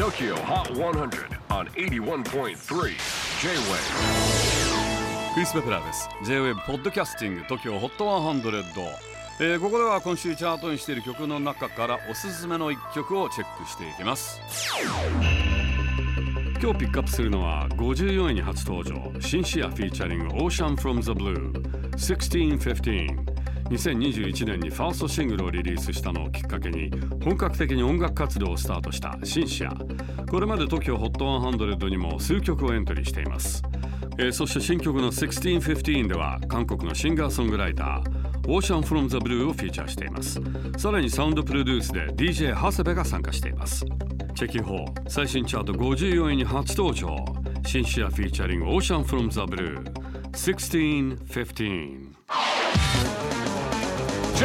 TOKYO HOT 100 on 81.3 J-WAVE クリス・ベプラーです。J-WAVE ポッドキャスティング TOKYO HOT 100、えーここでは今週チャートにしている曲の中からおすすめの一曲をチェックしていきます。今日ピックアップするのは54位に初登場。シンシアフィーチャリング Ocean from the Blue 1615 2021年にファーストシングルをリリースしたのをきっかけに本格的に音楽活動をスタートしたシンシア。これまで TOKYOHOT100 にも数曲をエントリーしています、えーそして新曲の1615では韓国のシンガーソングライター Ocean from the Blue をフィーチャーしています。さらにサウンドプロデュースで DJ 長谷部が参加しています。チェキホー最新チャート54位に初登場シンシアフィーチャリング Ocean from the Blue 1615